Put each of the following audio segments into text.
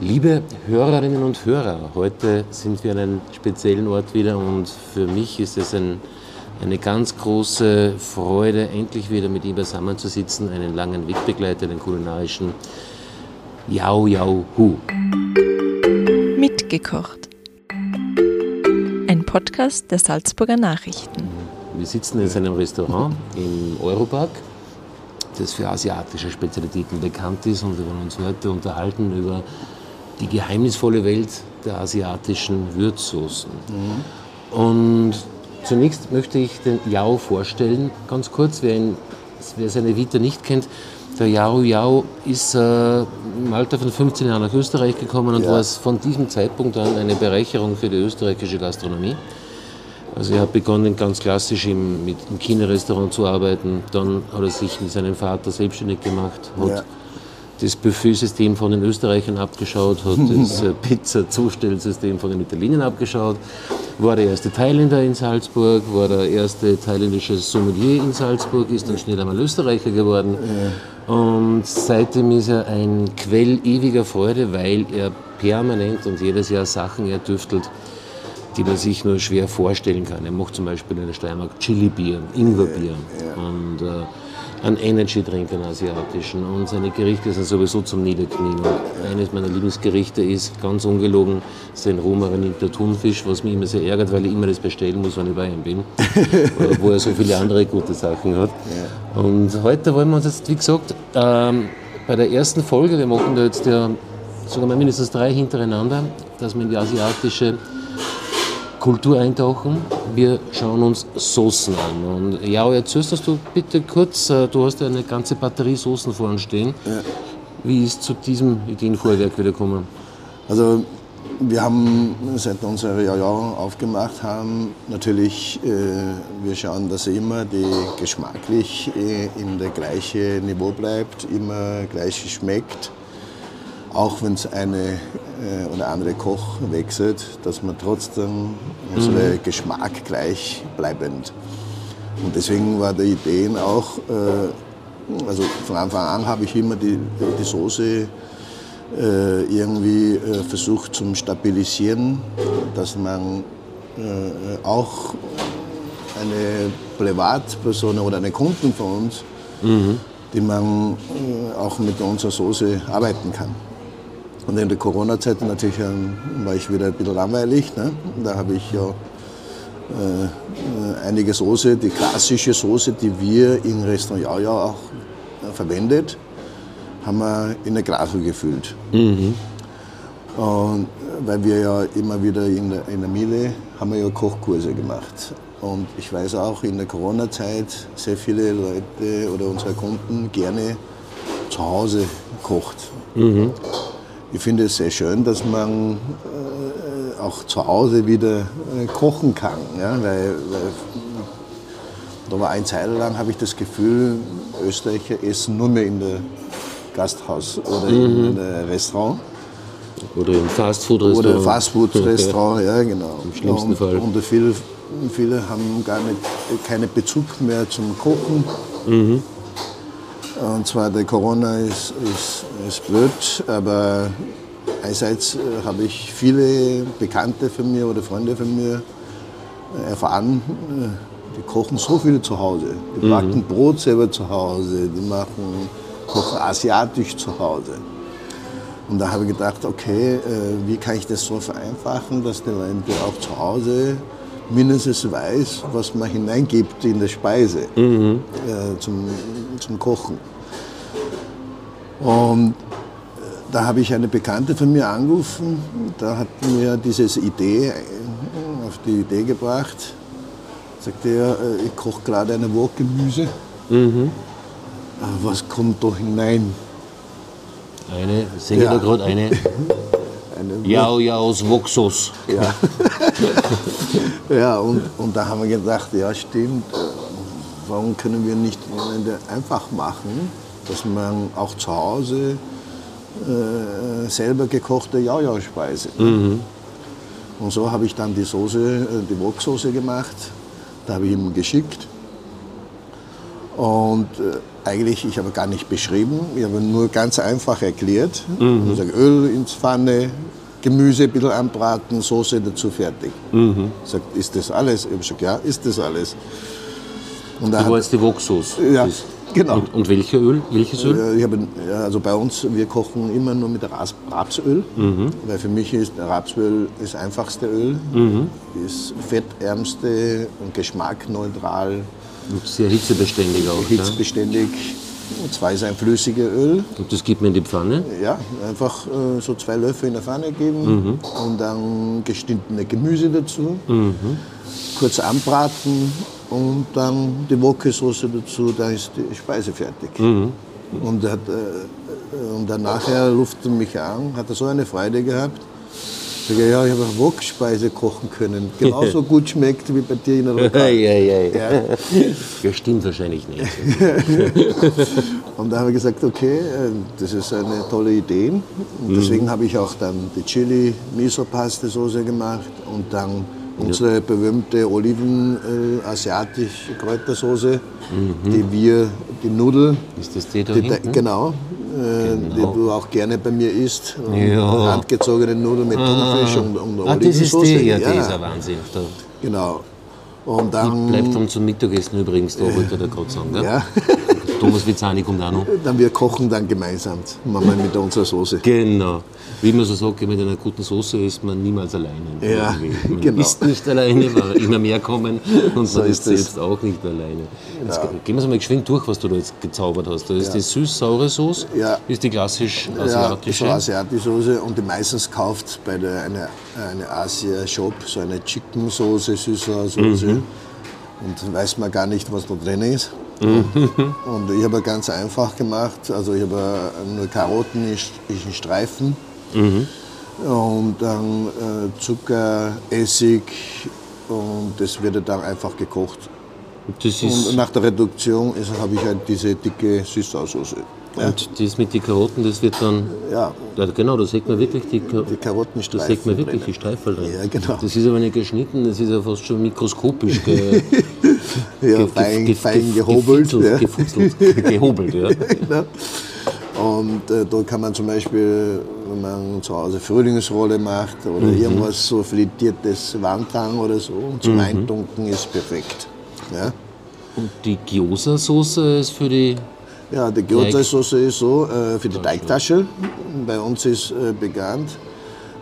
Liebe Hörerinnen und Hörer, heute sind wir an einem speziellen Ort wieder und für mich ist es ein, eine ganz große Freude, endlich wieder mit ihm zusammenzusitzen, einen langen Wegbegleiter, den kulinarischen Yao Yao Hu. Mitgekocht. Ein Podcast der Salzburger Nachrichten. Wir sitzen in seinem Restaurant im Europark, das für asiatische Spezialitäten bekannt ist und wir wollen uns heute unterhalten über die geheimnisvolle Welt der asiatischen Würzsoßen. Mhm. Und zunächst möchte ich den Yao vorstellen, ganz kurz, wer, ihn, wer seine Vita nicht kennt. Der Yao Yao ist äh, im Alter von 15 Jahren nach Österreich gekommen und ja. war von diesem Zeitpunkt an eine Bereicherung für die österreichische Gastronomie. Also er hat begonnen ganz klassisch im, mit, im China-Restaurant zu arbeiten, dann hat er sich mit seinem Vater selbstständig gemacht, hat ja das Buffetsystem von den Österreichern abgeschaut, hat das äh, Pizza-Zustellsystem von den Italienern abgeschaut, war der erste Thailänder in Salzburg, war der erste thailändische Sommelier in Salzburg, ist dann schnell einmal Österreicher geworden. Und seitdem ist er ein Quell ewiger Freude, weil er permanent und jedes Jahr Sachen erdüftelt, die man sich nur schwer vorstellen kann. Er macht zum Beispiel in der Steiermark Chili-Bier, Ingwerbier. Und, äh, an Energy-Drink, an asiatischen. Und seine Gerichte sind sowieso zum Niederknien. Und eines meiner Lieblingsgerichte ist, ganz ungelogen, sein rohmarinierter Thunfisch, was mich immer sehr ärgert, weil ich immer das bestellen muss, wenn ich bei ihm bin. wo er so viele andere gute Sachen hat. Und heute wollen wir uns jetzt, wie gesagt, ähm, bei der ersten Folge, wir machen da jetzt ja sogar mal mindestens drei hintereinander, dass wir in die asiatische Kultur eintauchen. Wir schauen uns Soßen an. Und ja, erzählst du bitte kurz, äh, du hast ja eine ganze Batterie Soßen vor uns stehen. Ja. Wie ist zu diesem Ideenvorwerk wieder gekommen? Also wir haben, seit wir unsere Jahr aufgemacht haben, natürlich, äh, wir schauen, dass immer die geschmacklich äh, in der gleichen Niveau bleibt, immer gleich schmeckt auch wenn es eine äh, oder andere Koch wechselt, dass man trotzdem unsere mhm. Geschmack gleich bleibend. Und deswegen war die Idee auch, äh, also von Anfang an habe ich immer die, die Soße äh, irgendwie äh, versucht zum Stabilisieren, dass man äh, auch eine Privatperson oder eine Kunden von uns, mhm. die man äh, auch mit unserer Soße arbeiten kann. Und in der Corona-Zeit natürlich ähm, war ich wieder ein bisschen langweilig. Ne? Da habe ich ja äh, einige Soße, die klassische Soße, die wir im Restaurant ja auch äh, verwendet, haben wir in eine Glasel gefüllt. Mhm. Und weil wir ja immer wieder in der, in der Miele haben wir ja Kochkurse gemacht. Und ich weiß auch in der Corona-Zeit sehr viele Leute oder unsere Kunden gerne zu Hause kocht. Mhm ich finde es sehr schön, dass man äh, auch zu Hause wieder äh, kochen kann. Ja? Weil, weil, da war eine Zeit lang, habe ich das Gefühl, Österreicher essen nur mehr in der Gasthaus oder mhm. in einem Restaurant. Oder im Fastfood-Restaurant. Oder Fastfood-Restaurant, ja genau. Im schlimmsten und, Fall. Und viele, viele haben gar nicht, keinen Bezug mehr zum Kochen. Mhm. Und zwar der Corona ist, ist, ist blöd, aber einerseits äh, habe ich viele Bekannte von mir oder Freunde von mir äh, erfahren, äh, die kochen so viel zu Hause. Die mhm. backen Brot selber zu Hause, die machen, kochen asiatisch zu Hause. Und da habe ich gedacht, okay, wie kann ich das so vereinfachen, dass der Leute auch zu Hause mindestens weiß, was man hineingibt in die Speise mhm. äh, zum, zum Kochen. Und äh, da habe ich eine Bekannte von mir angerufen, da hat mir diese Idee äh, auf die Idee gebracht. Sagte er, äh, ich koche gerade eine Wok Gemüse. Mhm. Was kommt da hinein? Eine, singe ja. da gerade eine. Jau Jaus Voxos. Ja, ja und, und da haben wir gedacht, ja stimmt, warum können wir nicht einfach machen, dass man auch zu Hause äh, selber gekochte Jaja-Speise. Mhm. Und so habe ich dann die Soße, äh, die Woksoße gemacht. Da habe ich ihm geschickt. Und äh, eigentlich, ich habe gar nicht beschrieben, ich habe nur ganz einfach erklärt. Mhm. Ich sage, Öl ins Pfanne, Gemüse ein bisschen anbraten, Soße dazu fertig. Mhm. Sagt, ist das alles? Ich habe gesagt, ja, ist das alles. Und da war jetzt die Woksoße. Ja, genau. Und, und welche Öl? Welches Öl? Ich habe, also bei uns, wir kochen immer nur mit Rapsöl, mhm. weil für mich ist Rapsöl das einfachste Öl, mhm. das fettärmste und geschmackneutral. Und sehr hitzebeständig auch. Hitzebeständig. Und zwar ist ein flüssiges Öl. Und das gibt man in die Pfanne? Ja, einfach äh, so zwei Löffel in der Pfanne geben mhm. und dann geschnittene Gemüse dazu. Mhm. Kurz anbraten und dann die Wokesauce dazu, dann ist die Speise fertig. Mhm. Und, hat, äh, und dann nachher luftet mich an, hat er so eine Freude gehabt. Ich sage, ja, ich habe auch Wokspeise kochen können. Genauso gut schmeckt wie bei dir in der Lokal. ja, ja, ja. ja. stimmt wahrscheinlich nicht. und da habe ich gesagt, okay, äh, das ist eine tolle Idee. Und deswegen mhm. habe ich auch dann die Chili Miso Paste Soße gemacht und dann Unsere berühmte Oliven äh, asiatische Kräutersoße, mhm. die wir, die Nudel. Ist das die da die, hinten? Genau, genau. die du auch gerne bei mir isst. Ja. Handgezogene Nudeln mit Thunfisch und, und ah. Das ist die, ja, ja. die ist ein Wahnsinn. Da. Genau. Und dann, bleibt dann zum Mittagessen übrigens, da wollte der gerade sagen. Gell? Ja. Thomas Vizani kommt auch noch. Dann wir kochen dann gemeinsam, manchmal mit unserer Soße. Genau. Wie man so sagt, mit einer guten Soße ist man niemals alleine. Ja, man genau. ist nicht alleine, weil immer mehr kommen und so man ist selbst auch nicht alleine. Jetzt ja. gehen wir mal geschwind durch, was du da jetzt gezaubert hast. Da ist ja. die süß-saure Soße, ja. ist die klassisch asiatische. Ja, asiatische Soße und die meistens kauft bei der eine, eine Asia-Shop so eine Chicken-Soße, süß-saure Soße. Mhm. Und weiß man gar nicht, was da drin ist. Mhm. Und ich habe ganz einfach gemacht. Also ich habe nur Karotten in Streifen mhm. und dann äh, Zucker, Essig und das wird dann einfach gekocht. und nach der Reduktion habe ich halt diese dicke Süßsauce. Ja. Und das mit den Karotten, das wird dann. Ja. ja genau, da sieht man wirklich die, die Karottenstreifen. Da sieht man wirklich die Streifel drin. Ja, genau. Das ist aber nicht geschnitten, das ist ja fast schon mikroskopisch. Ja, ge, fein, ge, fein gehobelt. Ja. Gefutzelt, gehobelt, ja. genau. Und äh, da kann man zum Beispiel, wenn man zu Hause Frühlingsrolle macht oder mhm. irgendwas so frittiertes Wandtang oder so, zum mhm. Eintunken ist perfekt. Ja. Und die Gyoza-Soße ist für die ja, die Gyoza-Soße ist so, äh, für die Teigtasche. Bei uns ist äh, bekannt.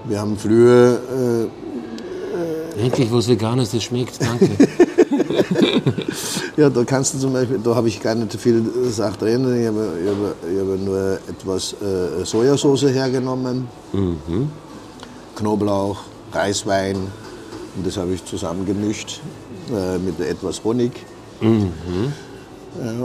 Wir haben früher. Äh, Endlich was Veganes, das schmeckt, danke. ja, da kannst du zum Beispiel, da habe ich gar nicht viel Sache drin. Ich habe, ich habe, ich habe nur etwas äh, Sojasauce hergenommen, mhm. Knoblauch, Reiswein und das habe ich zusammengemischt äh, mit etwas Honig. Mhm.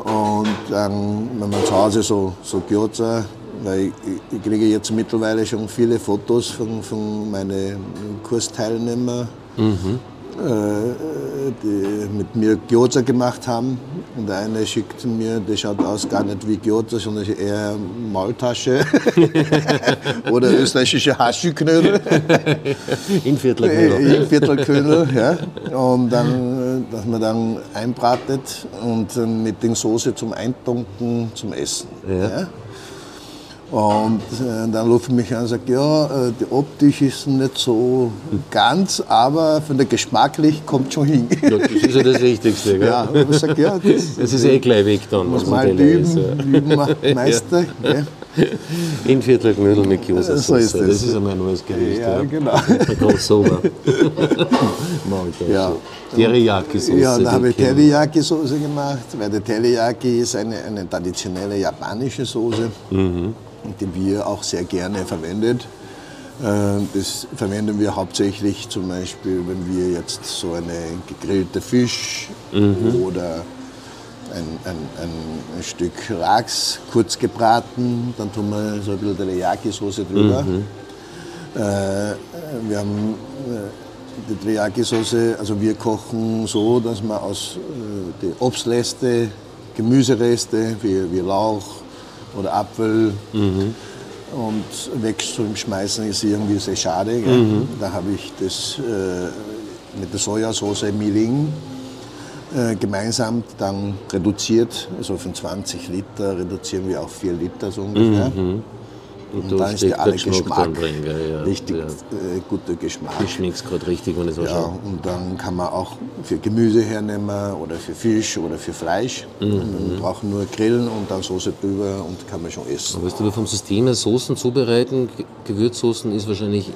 Und dann, wenn man zu Hause so, so Gyoza, weil ich, ich, kriege jetzt mittlerweile schon viele Fotos von, von meinen Kursteilnehmern, mhm. Äh, die mit mir Gyoza gemacht haben. Und der eine schickt mir, der schaut aus gar nicht wie Gyoza, sondern eher Maultasche oder österreichische Haschiknödel. In Viertelknödel. In Viertelknödel, ja. Und dann, dass man dann einbratet und mit den Soße zum Eintunken zum Essen. Ja. ja. Und äh, dann ruft mich an und sagt, ja, äh, die optisch ist nicht so ganz, aber von der geschmacklich kommt schon hin. Ja, das ist ja das Wichtigste. Gell? Ja, und ich sag, ja, das, das ist eh gleich weg dann. Muss man üben, ist, ja. üben Meister. Ja. In Viertel Knödel mit Kiosa so ist das. das ist einmal ein neues Gericht. Ja, ja. genau. Crossover. ja. Teriyaki-Soße. Ja, da habe ich Teriyaki-Soße gemacht, weil der Teriyaki ist eine, eine traditionelle japanische Soße. Mhm den wir auch sehr gerne verwendet. Äh, das verwenden wir hauptsächlich zum Beispiel, wenn wir jetzt so eine gegrillte Fisch mhm. oder ein, ein, ein, Stück Lachs kurz gebraten, dann tun wir so ein bisschen Teriyaki-Soße drüber. Mhm. Äh, wir haben äh, die Teriyaki-Soße, also wir kochen so, dass man aus äh, die Obstreste, Gemüsereste wie, wie Lauch, oder Apfel. Mhm. Und wegzuschmeißen ist irgendwie sehr schade. Mhm. Da habe ich das äh, mit der Sojasauce Miling äh, gemeinsam dann reduziert, also von 20 Liter reduzieren wir auf 4 Liter so ungefähr. Mhm. Und, Und da dann ist der alle Geschmack drin? Ja, richtig ja. äh, guter Geschmack. Ich schmeckt's gerade richtig, wenn ich so Ja, schaue. und dann kann man auch für Gemüse hernehmen oder für Fisch oder für Fleisch. Mhm. Man braucht nur grillen und dann Soße drüber und kann man schon essen. Weißt du, aber vom System her Soßen zubereiten, Ge- Gewürzsoßen ist wahrscheinlich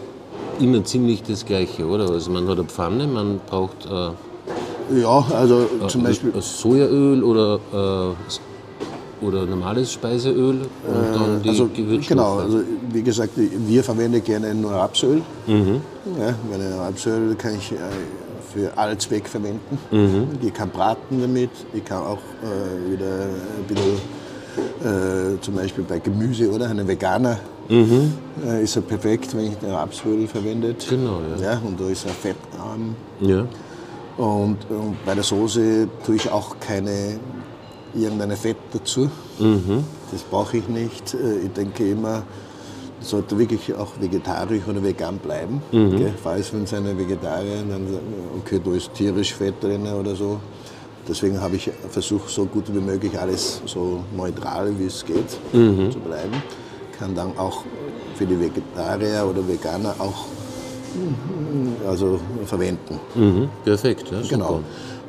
immer ziemlich das Gleiche, oder? Also man hat eine Pfanne, man braucht äh, Ja, also zum Beispiel äh, Sojaöl oder, äh, oder normales Speiseöl und dann die also, Gewürzstoffe. Genau, also wie gesagt, wir verwenden gerne nur Rapsöl. Mhm. Ja, weil Rapsöl kann ich äh, für alle Zwecke verwenden. Mhm. Ich kann braten damit, ich kann auch äh, wieder ein bisschen, äh, zum Beispiel bei Gemüse oder ein Veganer äh, ist er perfekt, wenn ich den Rapsöl verwendet. Mhm. Genau, ja. ja. Und da ist er fettarm. Ja. Und, und bei der Soße tue ich auch keine irgendeine Fett dazu. Das brauche ich nicht. Äh, Ich denke immer, sollte wirklich auch vegetarisch oder vegan bleiben. Gell? Falls wenn es eine Vegetarier, dann wir, okay, da ist tierisch Fett drin oder so. Deswegen habe ich versucht, so gut wie möglich alles so neutral wie es geht zu bleiben. Kann dann auch für die Vegetarier oder Veganer auch mm, also verwenden. Mhm. Perfekt, ja. Genau.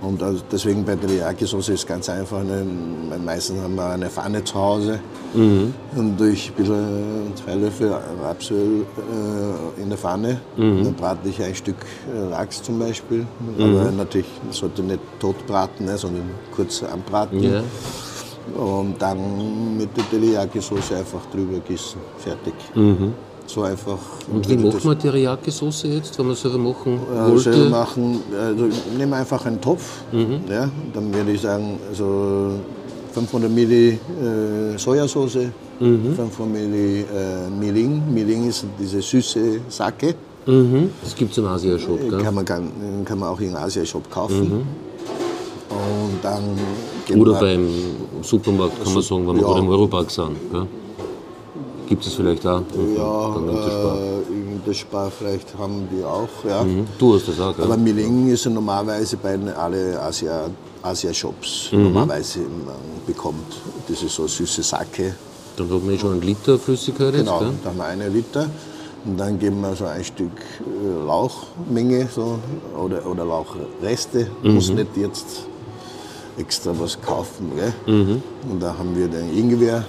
Und also deswegen bei der Teriyaki-Soße ist ganz einfach. Ne, meistens haben wir eine Pfanne zu Hause und durch ein bisschen zwei Löffel Rapsöl äh, in der Pfanne. Dann brate ich ein Stück äh, Lachs zum Beispiel. Aber natürlich sollte nicht tot braten, ne, sondern kurz anbraten. Ja. Und dann mit der Teriyaki-Soße einfach drüber gießen. Fertig. So einfach. Und wie macht man Teriyaki-Soße jetzt, wenn man selber machen Ja, wollte? selber machen, also ich nehme einfach einen Topf, ja, dann würde ich sagen, also 500 Milli äh, Sojasauce, 500 Milli äh, Miling. Miling ist diese süße Sake, Mhm. Das gibt es im Asia-Shop, gell? kann man, kann, kann man auch im Asia-Shop kaufen. Und dann Oder beim Supermarkt kann man sagen, wenn wir Ja. gerade im Europark sind. Gell? Gibt es vielleicht auch. ja, Dann äh, in der Spar vielleicht haben die auch, ja. Mhm. Du hast das auch, gell? Aber Miling ist ja normalerweise bei den alle Asia, Asia-Shops Mhm. normalerweise man bekommt. Das ist so süße Sake. Dann man eh schon einen Liter Flüssigkeit jetzt, Genau, gell? da haben wir eine Liter. Und dann geben wir so ein Stück äh, Lauchmenge so, oder, oder Lauchreste. Mhm. Muss nicht jetzt extra was kaufen. Gell? Mhm. Und da haben wir den Ingwer.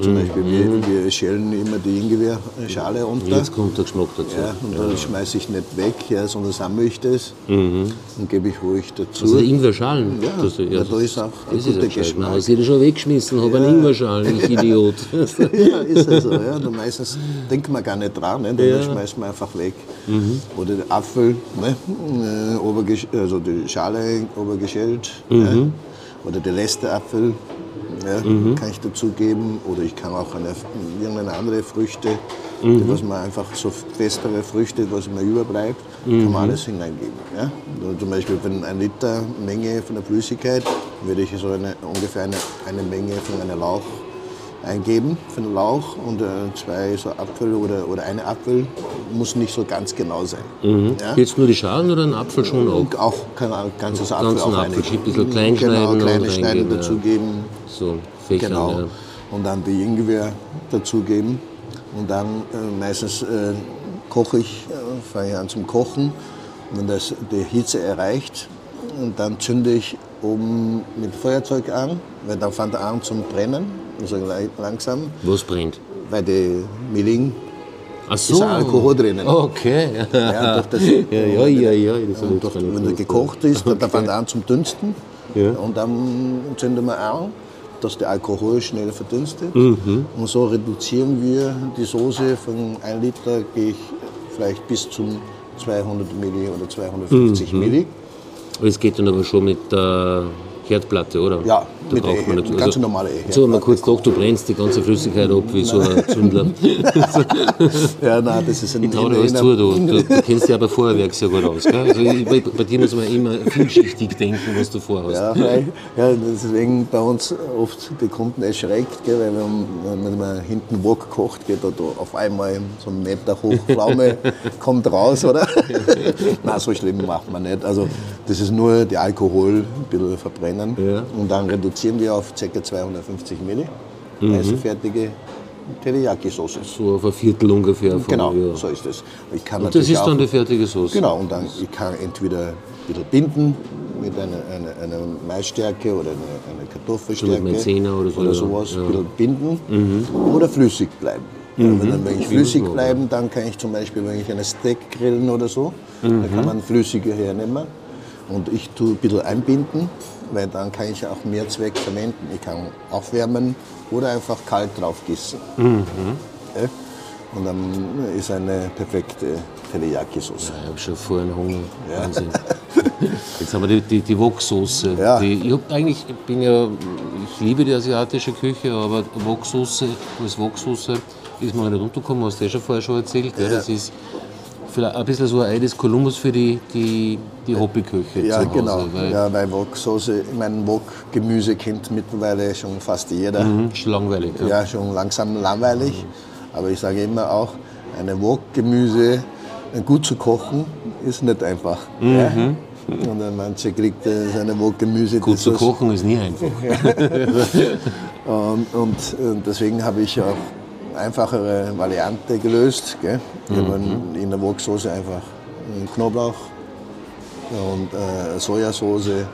Zum Beispiel, wir, wir schälen immer die Ingwerschale unter. Jetzt kommt der Geschmack dazu. Ja, und dann schmeiße ich nicht weg, ja, sondern sammle ich das und gebe ich ruhig dazu. Also der Ingwerschalen. Ja, das, ja, da ist auch ein das ist guter ein Geschmack. Geschmack. Ich hätte schon weggeschmissen, habe einen Ingwerschalen, ich Idiot. ja, ist ja so. Ja. Und meistens denkt man gar nicht dran, ne? dann schmeißt man einfach weg. Oder der Apfel, ne? äh, also die Schale obergeschält. Ja. Oder der letzte Apfel ja, kann ich dazugeben. Oder ich kann auch eine, irgendeine andere Früchte, die, was man einfach so festere Früchte, was mir überbleibt, kann man alles hineingeben. Ja. Zum Beispiel wenn ein Liter Menge von der Flüssigkeit, würde ich so eine, ungefähr eine, eine Menge von einem Lauch eingeben für den Lauch und äh, zwei so Apfel oder, oder eine Apfel muss nicht so ganz genau sein. Ja? Jetzt nur die Schalen oder ein Apfel schon auch? Und auch kann ein ganzes Apfel auch Apfel, ein bisschen klein genau, schneiden kleine Schneiden dazugeben. So, Fächern, Genau. ja. Und dann die Ingwer dazugeben. Und dann äh, meistens äh, koche ich, äh, fange ich an zum Kochen. Und wenn das die Hitze erreicht, und dann zünde ich oben mit Feuerzeug an, weil dann fängt er an zum Brennen, also langsam, Was brennt? weil die Miling Ach ist ja Alkohol drinnen. Okay. Ja, durch das, Ja, ja, ja, ja. Das und durch, wenn er gekocht ist, dann fängt er an zum Dünsten. Ja. Und dann zünden wir an, dass der Alkohol schnell verdünstet. Mhm. Und so reduzieren wir die Soße von 1 Liter, gehe ich vielleicht bis zum 200 Milli oder 250 Mhm. Milli. Es geht dann aber schon mit, äh, Herdplatte, oder? Ja, da mit braucht man natürlich- ganz normale Ehe. So, mal kurz gedacht, du brennst die ganze Flüssigkeit ab wie so ein Zündler. Ja, nein, das ist ein Ich traue dir alles zu, du, du, du kennst dich ja bei Feuerwerk sehr gut aus. Gell? Also ich, bei, bei dir muss man immer vielschichtig denken, was du vorhast. Ja, ja, deswegen bei uns oft die Kunden erschreckt, gell, weil wenn, wenn man hinten Wok kocht, geht da, da auf einmal so ein Meter hoch Pflaume kommt raus, oder? Nein, so schlimm macht man nicht. Also das ist nur die Alkohol ein bisschen verbrennen Ja. und dann reduzieren wir auf ca. 250 Milli. Mhm. Also fertige Teriyaki-Soße. So auf ein Viertel ungefähr. Von, Genau, ja. so ist es. Ich kann Und das ist dann die fertige Soße. Genau, und dann ich kann entweder ein bisschen binden mit einer, einer, einer Maisstärke oder einer, einer Kartoffelstärke So mit Maizena oder so, ja. sowas, Ja. Mhm. ein bisschen binden oder flüssig bleiben. Ja, wenn, dann, wenn ich flüssig bleiben, dann kann ich zum Beispiel, wenn ich eine Steak grillen oder so, Mhm. dann kann man flüssige hernehmen und ich tue ein bisschen einbinden, weil dann kann ich auch mehr Zweck verwenden. Ich kann aufwärmen oder einfach kalt drauf gießen. Mhm. Ja? Und dann ist eine perfekte Teriyaki-Soße. Ich habe schon vorhin Hunger. Wahnsinn. Jetzt haben wir die, die, die Wok-Soße. Ja. Die, ich, hab eigentlich, ich bin ja, ich liebe die asiatische Küche, aber Wok-Soße als Wok-Soße ist mir nicht untergekommen, hast du ja schon vorher schon erzählt. Gell? Das ist vielleicht ein bisschen so ein Ei des Kolumbus für die, die, die Hobbyküche Ja, zu Hause. genau. Weil, Ja, weil Wok-Soße, ich meine, Wok-Gemüse kennt mittlerweile schon fast jeder. Mhm, ist langweilig. Ja. Ja, schon langsam langweilig. Aber ich sage immer auch, eine Wok-Gemüse gut zu kochen, ist nicht einfach. Ja? Und dann manche kriegt äh, seine Wok-Gemüse. Mhm. Gut zu kochen ist nie einfach. Und, und äh, deswegen habe ich auch einfachere Variante gelöst. Gell? Ich habe in der Woksoße einfach äh, Knoblauch und äh, Sojasauce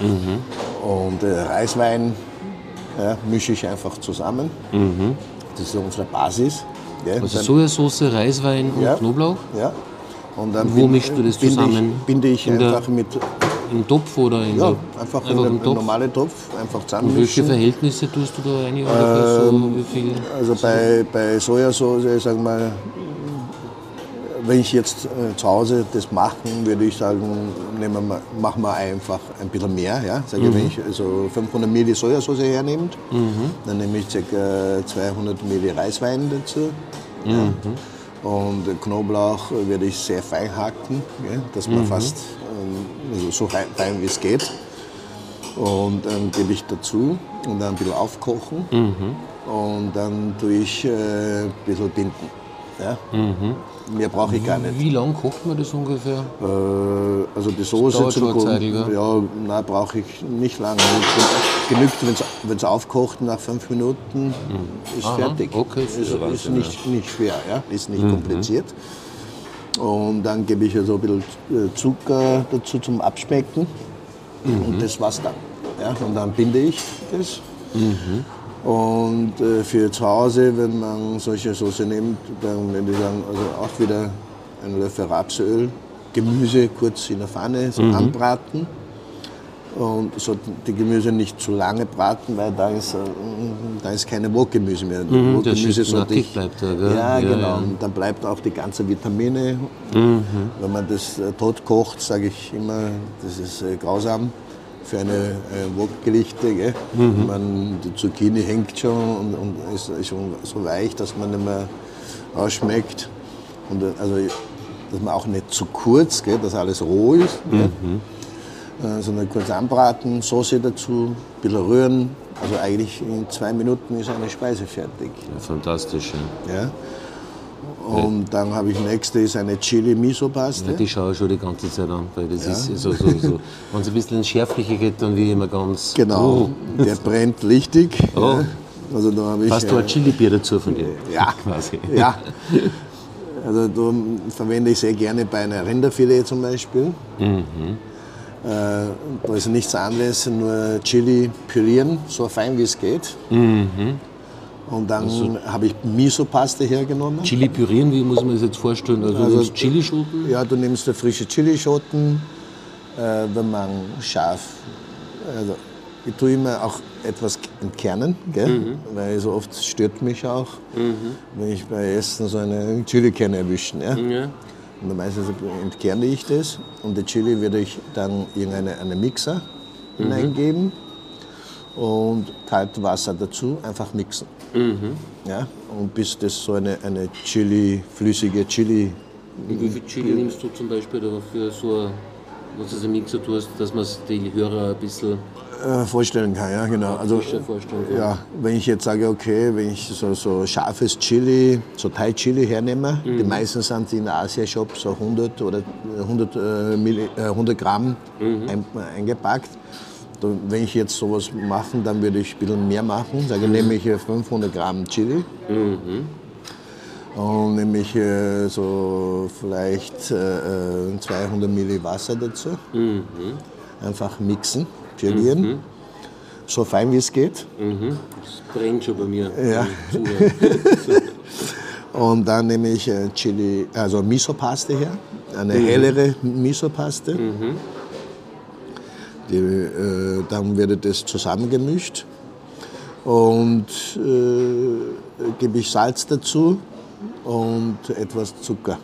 und äh, Reiswein ja, mische ich einfach zusammen. Das ist unsere Basis. Gell? Also Dann- Sojasauce, Reiswein und Ja. Knoblauch ja. Und dann Wo bin- mischst du das zusammen? Ich, binde ich einfach mit, im Topf oder in ja, einfach, einfach in im der Topf? einfach Und welche zusammenmischen. Verhältnisse tust du da rein? ungefähr so? Also bei, bei Sojasauce, wir mal, wenn ich jetzt äh, zu Hause das machen, würde ich sagen, nehmen wir, machen wir einfach ein bisschen mehr. Ja? Sage, Mhm. Wenn ich also 500 Ml Sojasauce hernehmt, dann nehme ich ca. 200 Ml Reiswein dazu. Mhm. Ja? Und Knoblauch werde ich sehr fein hacken, ja? dass Mhm. man fast ähm, also so fein, fein wie es geht. Und dann gebe ich dazu und dann ein bisschen aufkochen. Und dann tue ich äh, ein bisschen binden. Ja? Mehr brauche ich gar nicht. Wie lange kocht man das ungefähr? Äh, also die Soße Zeit, Kochen, ja, nein, brauche ich nicht lange. Genügt, wenn es aufkocht, nach fünf Minuten ist Aha, fertig. okay, ist, ist nicht, nicht schwer, ja? ist Mhm. nicht kompliziert. Und dann gebe ich also ein bisschen äh, Zucker dazu zum Abschmecken. Mhm. Und das war's dann. Ja? Und dann binde ich das. Mhm. Und äh, für zu Hause, wenn man solche Soße nimmt, dann würde ich sagen, also auch wieder einen Löffel Rapsöl, Gemüse kurz in der Pfanne so Mhm. anbraten. Und so die Gemüse nicht zu lange braten, weil da ist, äh, da ist keine Wokgemüse mehr. Mhm, Wokgemüse sollte ich- bleibt da, gell? Ja, Ja, genau. ja. Und dann bleibt auch die ganze Vitamine. Mhm. Wenn man das äh, tot kocht, sage ich immer, das ist äh, grausam für eine äh, Wokgerichte. Mhm. Man, die Zucchini hängt schon und, und ist, ist schon so weich, dass man nicht mehr ausschmeckt. Und, also, dass man auch nicht zu kurz, gell, dass alles roh ist. Gell? Äh, sondern kurz anbraten, Soße dazu, ein bisschen rühren. Also eigentlich in zwei Minuten ist eine Speise fertig. Ja, fantastisch. Ja. Ja. Und dann habe ich nächste ist eine Chili Miso Paste. Ja, die schaue ich schon die ganze Zeit an, weil das ist so, so, so. Wenn es ein bisschen ins Schärfliche geht, dann wie immer ganz. Genau, Oh, der brennt richtig. Oh. Ja. Also da habe ich Hast du ein Chili-Bier dazu von dir? Ja. Quasi. ja. Also da verwende ich sehr gerne bei einer Rinderfilet zum Beispiel. Äh, da ist nichts anderes, nur Chili pürieren, so fein wie es geht. Und dann habe ich Miso-Paste hergenommen. Chili pürieren, wie muss man das jetzt vorstellen? Also, Also- also Chilischoten? Ja, du nimmst da frische Chilischoten, äh, wenn man scharf. Also, ich tue immer auch etwas entkernen, gell? weil so oft stört mich auch, wenn ich bei Essen so eine Chilikerne erwischen. Ja? Ja. Und dann meistens entkerne ich das und die Chili werde ich dann in eine, einen Mixer hineingeben und kaltes Wasser dazu, einfach mixen. Ja, und bis das so eine, eine Chili, flüssige Chili, Und wie viel Chili nimmst du zum Beispiel da für so was du so einen Mixer tust, dass man es die Hörer ein bisschen äh, vorstellen kann. Ja, genau. Also, ja, wenn ich jetzt sage, okay, wenn ich so, so scharfes Chili, so Thai-Chili hernehme, die meisten sind in der Asia-Shop so 100 oder 100, äh, Milli, äh, 100 Gramm ein, eingepackt. Wenn ich jetzt sowas machen, dann würde ich ein bisschen mehr machen. Sage, nehme ich äh, 500 Gramm Chili. Und nehme ich äh, so vielleicht äh, äh, 200 Milli Wasser dazu. Einfach mixen, gelieren. So fein wie es geht. Das brennt schon bei mir. Ja. Und dann nehme ich äh, Chili, also Miso-Paste her, eine hellere Miso-Paste. Die, äh, dann wird das zusammengemischt und äh, gebe ich Salz dazu und etwas Zucker.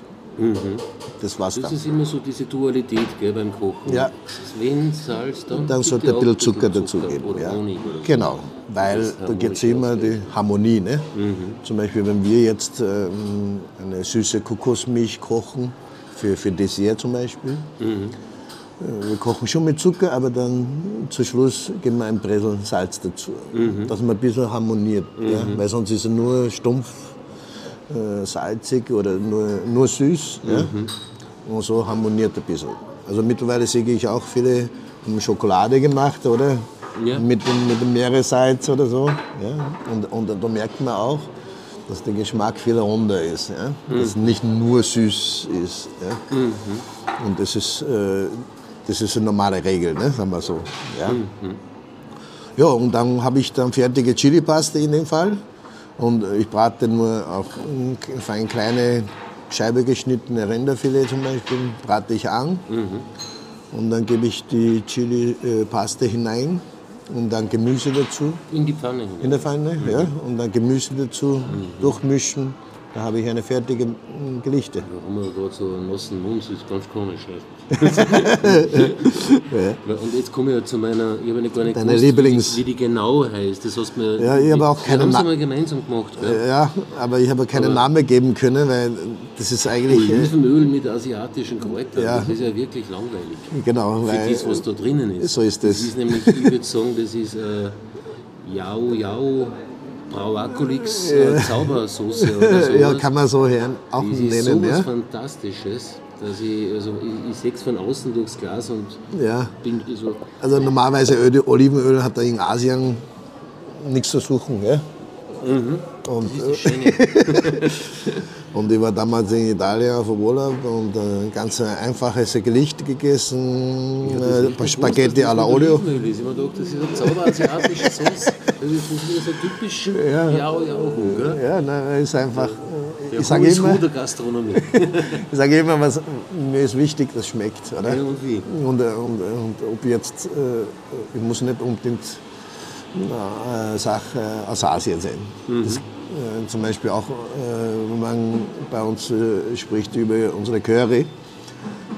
Das war's Das dann. ist immer so diese Dualität gell, beim Kochen. Ja. Wenn Salz, dann, Dann bitte sollte ein bisschen Zucker dazu Zucker geben. Oder Ja. Genau, weil Das da geht es immer die Harmonie. Ne? Zum Beispiel, wenn wir jetzt ähm, eine süße Kokosmilch kochen, für, für Dessert zum Beispiel. Äh, Wir kochen schon mit Zucker, aber dann zu Schluss geben wir ein Bresel Salz dazu, dass man ein bisschen harmoniert. Ja? Weil sonst ist es nur stumpf äh, salzig oder nur, nur süß. Ja? Und so harmoniert ein bisschen. Also mittlerweile sehe ich auch viele Schokolade gemacht, oder? Ja. Mit, dem, mit dem Meeressalz oder so. Ja? Und, und da merkt man auch, dass der Geschmack viel runder ist. Ja? Dass es nicht nur süß ist. Ja? Und das ist, äh, das ist eine normale Regel, ne? sagen wir so. Ja, ja und dann habe ich dann fertige Chili-Paste in dem Fall. Und äh, ich brate nur auch mm, fein kleine Scheibe geschnittene Rinderfilet zum Beispiel, brate ich an. Und dann gebe ich die Chili-Paste hinein und dann Gemüse dazu In die Pfanne hin. in der Pfanne. Ja, und dann Gemüse dazu, durchmischen. Da habe ich eine fertige mm, Gerichte. Warum er gerade so einen nassen Mund ist ganz komisch. Nicht? Und jetzt komme ich ja zu meiner, ich habe nicht gar nicht Deine gewusst, Lieblings- wie, die, wie die genau heißt. Das hast mir, Ja, ich habe auch wir haben keinen es Na- einmal gemeinsam gemacht. Gell? Ja, aber ich habe keinen Namen geben können, weil das ist eigentlich. Äh, Olivenöl mit asiatischen Kräutern, Ja. das ist ja wirklich langweilig. genau, Für weil. das, was da drinnen ist. so ist Das das. ist nämlich, ich würde sagen, das ist äh, Yao Yao Brauakulix äh, Zaubersauce oder sowas. ja, kann man so hören, auch Das ist nennen. sowas Ja. Fantastisches, dass ich, also ich, ich sehe es von außen durchs Glas und ja. bin so, Also normalerweise Öl, Olivenöl hat da in Asien nichts zu suchen. Gell? Und, das ist schön. und ich war damals in Italien auf dem Urlaub und äh, ein ganz einfaches Gericht gegessen, äh, Spaghetti alla Olio. Ich habe mir gedacht, das ist eine zauberasiatische Sauce. Das ist das ist so typisch Ja. Yao, gell? Ja, nein, ist einfach. Der Ich sage immer, der Gastronomie. ich sage immer was, mir ist wichtig, das schmeckt. Oder? Ja, und wie? Und, äh, und, äh, und ob jetzt, äh, ich muss nicht unbedingt na, äh, Sache aus Asien sein. Das, äh, zum Beispiel auch, wenn man bei uns spricht über unsere Curry,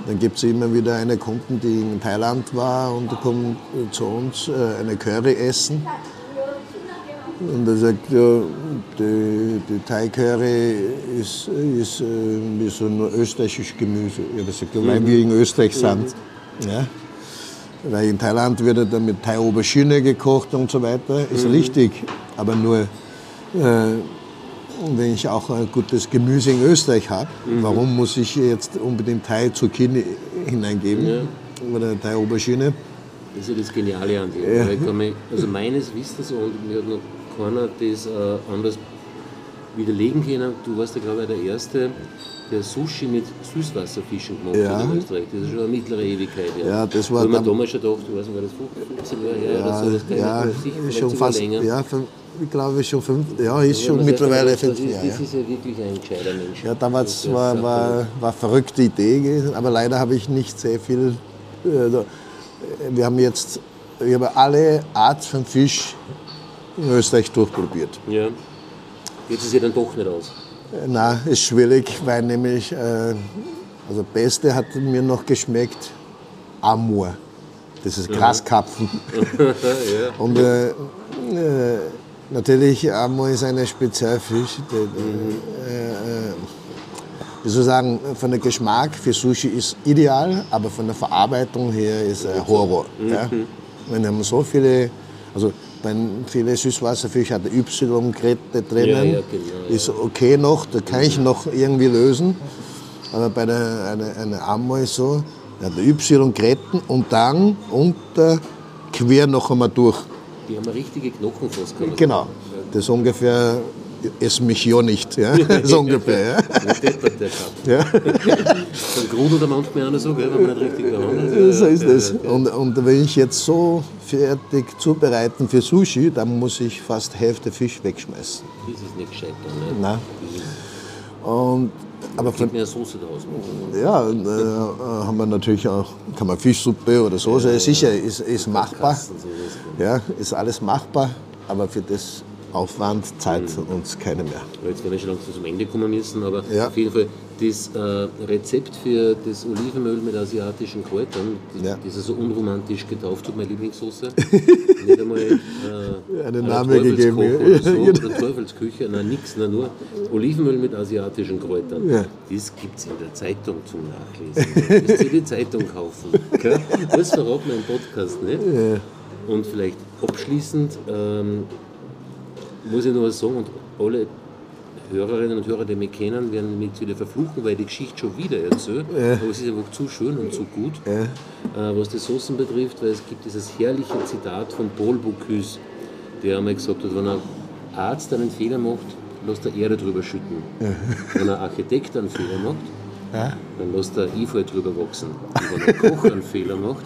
dann gibt es immer wieder eine Kunden, die in Thailand war und die kommen zu uns eine Curry essen. Und er sagt, ja, die, die Thai-Curry ist, ist äh, wie so ein österreichisches Gemüse. Ich habe gesagt, ja, weil wir in Österreich sind. Ja. Weil in Thailand wird dann mit Thai-Aubergine gekocht und so weiter. Ist richtig, aber nur, äh, wenn ich auch ein gutes Gemüse in Österreich habe, warum muss ich jetzt unbedingt Thai-Zucchini hineingeben? Oder Thai-Aubergine? Das ist ja das Geniale an dem. Mich, also meines Wissens, und mir hat noch keiner das äh, anders widerlegen können, du warst ja, glaube ich, der Erste, der Sushi mit Süßwasserfischen gemacht Ja. hat in Österreich. Das ist schon eine mittlere Ewigkeit. Ja, Ja, das war Weil man damals schon gedacht, ich weiß nicht, war das 15 Jahre her oder so, das kann ja, ich sicher vielleicht schon fast, länger. ja, ich glaube schon fünf, ja, ist schon mittlerweile das fünf Jahre. Das Ja. ist ja wirklich ein gescheiter Mensch. Ja, damals Das war, ja war, war eine verrückte Idee gewesen, aber leider habe ich nicht sehr viel. Äh, wir haben jetzt, ich habe alle Art von Fisch in Österreich durchprobiert. Ja. Geht es ja dann doch nicht aus. Äh, Na, ist schwierig, weil nämlich, äh, also Beste hat mir noch geschmeckt Amur. Das ist Graskarpfen. Und äh, äh, natürlich Amur ist ein Spezialfisch. Der, der, äh, wie soll ich sagen, von der Geschmack für Sushi ist ideal, aber von der Verarbeitung her ist er Horror. Ja? Wir haben so viele, also bei vielen Süßwasserfischen hat der Y-Krette drinnen, Ja, ja, genau, ist okay noch, da kann ich noch irgendwie lösen. Aber bei der eine, eine Amur ist so, der hat der Y-Kretten und dann unter quer noch einmal durch. Die haben eine richtige Knochenfass gehabt. Genau, das ist ungefähr, es mich ja nicht, ja? so ungefähr. Ja? Ja. Dann grudelt er manchmal einer so, wenn man nicht richtig behandelt. So ist es. Und, und wenn ich jetzt so fertig zubereiten für Sushi, dann muss ich fast Hälfte Fisch wegschmeißen. Das ist nicht gescheit ne? Nein. Und, aber von, eine Soße draus machen. ja, und, äh, haben wir natürlich auch, kann man Fischsuppe oder Soße, sicher, ist, ist machbar. Sowas. Ja, ist alles machbar, aber für das Aufwand zahlt uns keiner mehr. Jetzt werden wir schon langsam zum Ende kommen müssen, aber Ja. auf jeden Fall das äh, Rezept für das Olivenöl mit asiatischen Kräutern, das, Ja. das ist so unromantisch getauft hat, meine Lieblingssoße. Nicht einmal äh, Einen Namen gegeben, ja. Oder, so, Genau. oder Teufelsküche, nein, nix, nein, nur Olivenöl mit asiatischen Kräutern. Ja. Das gibt es in der Zeitung zum Nachlesen. Du musst dir die Zeitung kaufen. Das verraten wir im Podcast nicht. Und vielleicht abschließend ähm, muss ich noch was sagen, und alle Hörerinnen und Hörer, die mich kennen, werden mich wieder verfluchen, weil ich die Geschichte schon wieder erzähle. Aber es ist einfach zu schön und zu gut, äh, was die Soßen betrifft, weil es gibt dieses herrliche Zitat von Paul Bocuse, der einmal gesagt hat, wenn ein Arzt einen Fehler macht, lässt er Erde drüber schütten. Wenn ein Architekt einen Fehler macht, dann lässt er Efeu drüber wachsen. Und wenn ein Koch einen Fehler macht,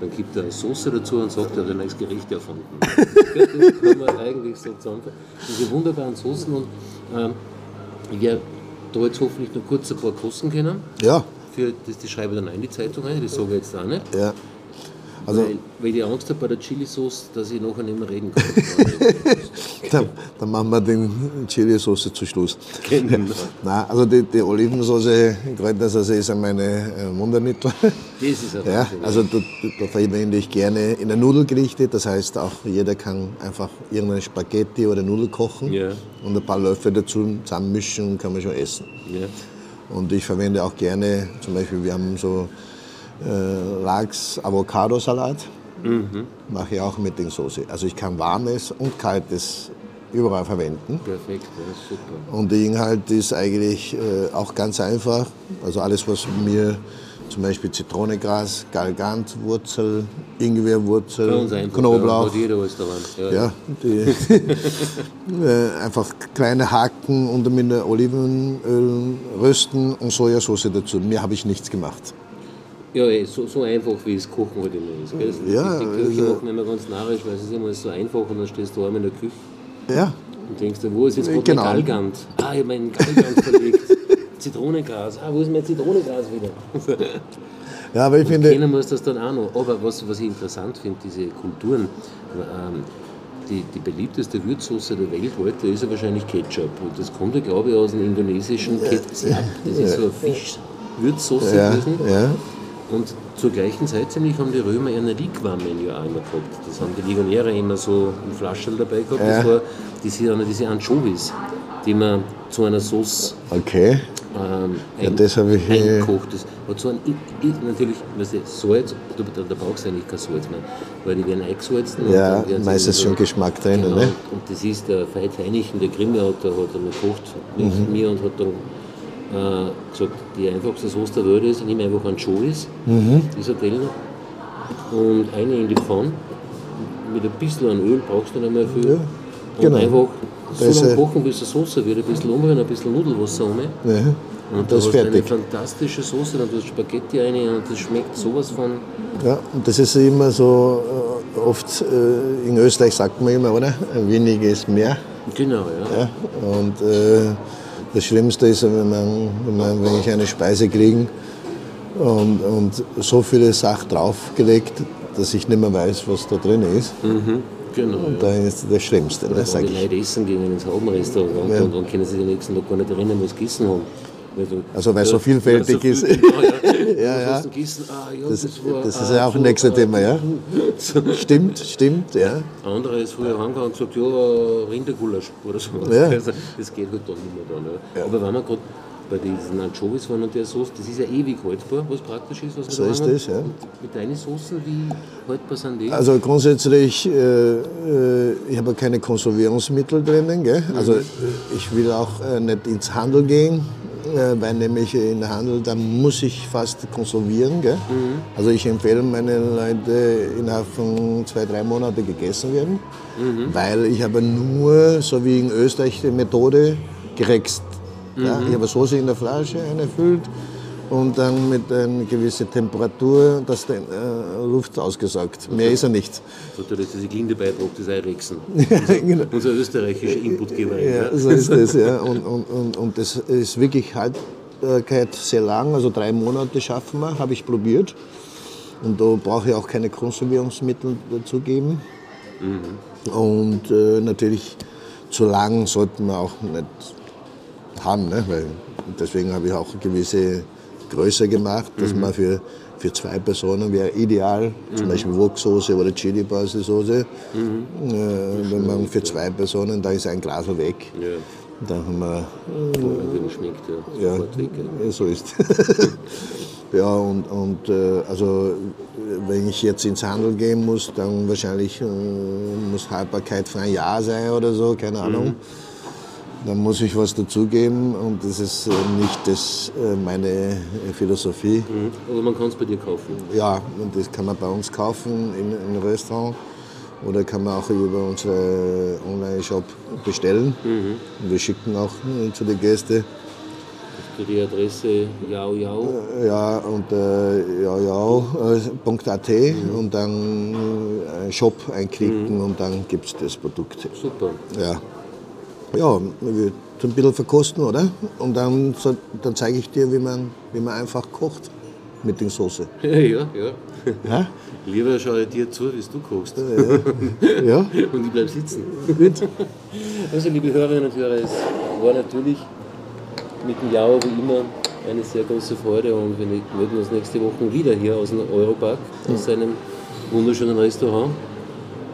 dann gibt er eine Soße dazu und sagt, er hat ein neues Gericht erfunden. Das kann man eigentlich so zusammenfassen. Diese wunderbaren Soßen und ähm, ich werde da jetzt hoffentlich noch kurz ein paar Kosten kennen. Ja, Für das, die schreibe ich dann in die Zeitung ein, das sage ich jetzt auch nicht. ja. Also weil, weil ich Angst habe bei der Chili-Sauce, dass ich nachher nicht mehr reden kann. dann, dann machen wir den Chili-Sauce zu Schluss. Genau. Nein, also die, die Olivensauce, Kräutersauce ist ja meine äh, Wundermittel. Das ist ein Ja, also da, da verwende ich gerne in der Nudelgerichte. Das heißt, auch jeder kann einfach irgendeine Spaghetti oder Nudel kochen Ja. und ein paar Löffel dazu zusammenmischen und kann man schon essen. ja. Und ich verwende auch gerne, zum Beispiel, wir haben so äh, Lachs-Avocado-Salat. Mache ich auch mit den Soße. Also ich kann warmes und kaltes überall verwenden. Perfekt, ja, super. Und der Inhalt ist eigentlich äh, auch ganz einfach. Also alles, was mir zum Beispiel Zitronengras, Galgantwurzel, Ingwerwurzel. Knoblauch. Ja, die, äh, einfach kleine Haken und mit Olivenöl rösten und Sojasauce dazu. Mehr habe ich nichts gemacht. Ja, eh, so, so einfach wie es Kochen halt immer ist. Gell? Ja, die, Köche also- machen immer ganz narrisch, weil es ist immer so einfach und dann stehst du einmal in der Küche Ja, und denkst dir, wo ist jetzt gerade Genau. mein Galgant? Ah, ich habe meinen Galgant verlegt. Zitronengras. Ah, wo ist mein Zitronengras wieder? ja aber ich finde, Kennen muss das dann auch noch. Aber was, was ich interessant finde, diese Kulturen, ähm, die, die beliebteste Würzsoße der Welt heute ist ja wahrscheinlich Ketchup. Und das kommt ja, glaube ich, aus dem indonesischen Ketchup. Das ist so eine Fischwürzsoße ja, gewesen. ja, Und zur gleichen Zeit ziemlich haben die Römer ja auch immer gehabt. Das haben die Legionäre immer so in Flaschen dabei gehabt. Das Ja. war diese, diese Anchovies, die man zu einer Sauce okay. ähm, Ja, ein, das habe ich, äh, eingekocht. Das hat so ein, natürlich, weißt du, Salz, du, da, da brauchst du eigentlich kein Salz mehr, weil die werden eingesalzen. Ja, meistens schon Geschmack drinnen, Genau, ne? und das ist der Veit Heinichen, der Grimme hat, da hat einmal gekocht mit Mhm. mir und hat dann äh, gesagt, die einfachste Sauce der Welt ist, nimm einfach Anchovies, Mhm. dieser Teller, und eine in die Pfanne, mit ein bisschen an Öl brauchst du nicht mehr viel. Ja, genau. Und einfach so lange kochen, bis die Soße wird, ein bisschen umrühren, ein bisschen Nudelwasser um. ja. Und Das da ist hast du eine fertig. fantastische Soße, dann tust du Spaghetti rein und das schmeckt sowas von. Ja, und das ist immer so, äh, oft äh, in Österreich sagt man immer, oder? Weniger ist mehr. Genau, ja. Ja? Und äh, das Schlimmste ist, wenn, man, wenn, man, wenn ich eine Speise kriege und, und so viele Sachen draufgelegt, dass ich nicht mehr weiß, was da drin ist. Genau. Und Ja. da ist das Schlimmste, ne, Wenn sag die ich. Leute essen gehen ins Haubenrestaurant Ja. und dann können sie den nächsten Tag gar nicht erinnern, was gegessen haben. Also weil es so vielfältig ist. So genau, ja. Ja, ja. Du gegessen, ah, ja, Das, das, war, das ist ja auch ein nächstes ah, Thema, ja. Stimmt, stimmt, ja. Ein anderer ist früher heimgegangen und gesagt, ja, Rindergulasch oder sowas. Ja. Also, das geht halt dann nicht mehr dann. Ja. Aber wenn wir gerade bei diesen Anchovies waren und der Soße, das ist ja ewig haltbar, was praktisch ist, was So ist haben. das, ja. Und mit deinen Soßen, wie haltbar sind die? Also grundsätzlich, äh, äh, ich habe keine Konservierungsmittel drinnen. Gell? Also äh, ich will auch äh, nicht ins Handel gehen, äh, weil nämlich in der Handel, da muss ich fast konservieren. Gell? Also ich empfehle meinen Leuten innerhalb von zwei, drei Monaten gegessen werden, weil ich habe nur, so wie in Österreich, die Methode gerext. Ja? Ich habe Soße in der Flasche eingefüllt und dann mit einer gewissen Temperatur das den, äh, Luft ausgesaugt. Mehr ist er nicht. Ist dieser Glinde-Beitrag des Eirexen. genau. Unser österreichischer Inputgeberin. Ja, so ist das, ja. Und, und, und, und das ist wirklich Haltbarkeit sehr lang, also drei Monate schaffen wir, habe ich probiert. Und da brauche ich auch keine Konservierungsmittel dazugeben. Und äh, natürlich zu lang sollten wir auch nicht haben, ne? weil deswegen habe ich auch gewisse Größe gemacht, dass man für, für zwei Personen wäre ideal, zum Beispiel Woksoße oder Chili Paste Soße. Äh, wenn man für zwei Personen, da ist ein Glas weg. Ja. Da haben wir man schmeckt, ja. ja, ja, so ist. ja, und, und äh, also, äh, wenn ich jetzt ins Handel gehen muss, dann wahrscheinlich äh, muss Haltbarkeit für ein Jahr sein oder so, keine Ahnung. Dann muss ich was dazugeben und das ist äh, nicht das, äh, meine äh, Philosophie. Mhm. Aber man kann es bei dir kaufen. Ja, und das kann man bei uns kaufen in, im Restaurant oder kann man auch über unseren Online-Shop bestellen. Und wir schicken auch zu den Gästen. Die Adresse Jau Jau. Ja, und äh, ja, ja, äh, .at und dann Shop einklicken und dann gibt es das Produkt. Super. Ja. Ja, wir tun ein bisschen verkosten, oder? Und dann, so, dann zeige ich dir, wie man, wie man einfach kocht mit der Soße. Ja, ja. ja. Ja? Lieber schaue ich dir zu, wie du kochst. ja? Und ich bleibe sitzen. Gut. Also, liebe Hörerinnen und Hörer, es war natürlich mit dem Jau wie immer eine sehr große Freude und wir melden uns nächste Woche wieder hier aus dem Europark, aus seinem wunderschönen Restaurant.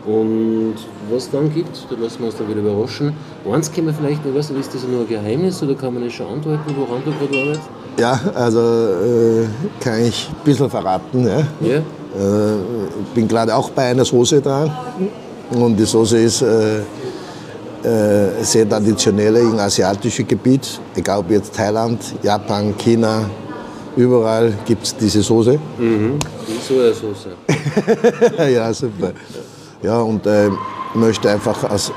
Und was dann gibt, da lassen wir uns dann wieder überraschen. Eins können wir vielleicht noch wissen, ist das nur ein Geheimnis oder kann man das schon andeuten, woran du gerade arbeitest? Ja, also äh, kann ich ein bisschen verraten. Ja? Ja? Äh, ich bin gerade auch bei einer Soße da. Und die Soße ist äh, äh, sehr traditionell im asiatischen Gebiet. Egal ob jetzt Thailand, Japan, China, überall gibt es diese Soße. Mhm. Die Sojasauce. ja, super. Ja, und äh, möchte einfach als,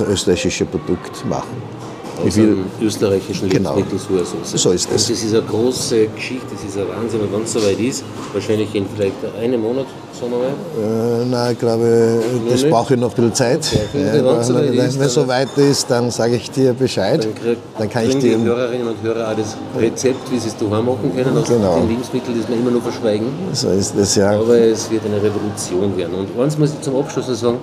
als österreichisches Produkt machen. Aus einem österreichischen Genau. Lebensmittel Sojasauce. So ist es. Und das ist eine große Geschichte, das ist ein Wahnsinn. Und wenn es soweit ist, wahrscheinlich in vielleicht einem Monat, mal, Äh, nein, ich glaube, das nicht? brauche ich noch ein bisschen Zeit. Okay. Ja, Wenn es soweit ist, dann- so weit ist, dann sage ich dir Bescheid. dann, krieg, Dann kann ich kriegen die dir. Hörerinnen und Hörer auch das Rezept, wie sie es daheim machen können, aus Genau. den Lebensmitteln, das wir immer nur verschweigen. So ist das ja. Aber es wird eine Revolution werden. Und eins muss ich zum Abschluss noch sagen,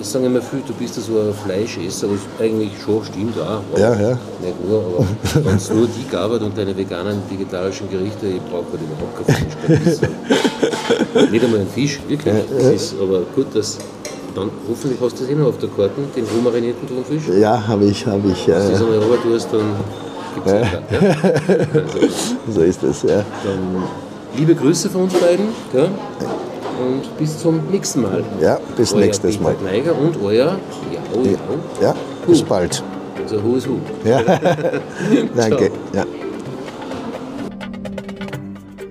es sagen immer viel, du bist ja so ein Fleischesser, was eigentlich schon stimmt auch. Ja, ja. Nicht nur, aber wenn es nur die gab und deine veganen, vegetarischen Gerichte, ich brauche halt überhaupt kein Fleisch. ich. Nicht einmal ein Fisch, wirklich. Das ist aber gut, dass dann hoffentlich hast du das eh noch auf der Karte, den rohmarinierten Thunfisch. Ja, habe ich, habe ich. Wenn du das Ja. einmal runter tust, dann gibt es ja. ja? Also, So ist es, ja. dann liebe Grüße von uns beiden gell? und bis zum nächsten Mal. Ja, bis euer nächstes Peter Mal. Kneiger und euer Jau Jau, Ja, bis bald. unser hohes Hu. Ja. Danke. Ja.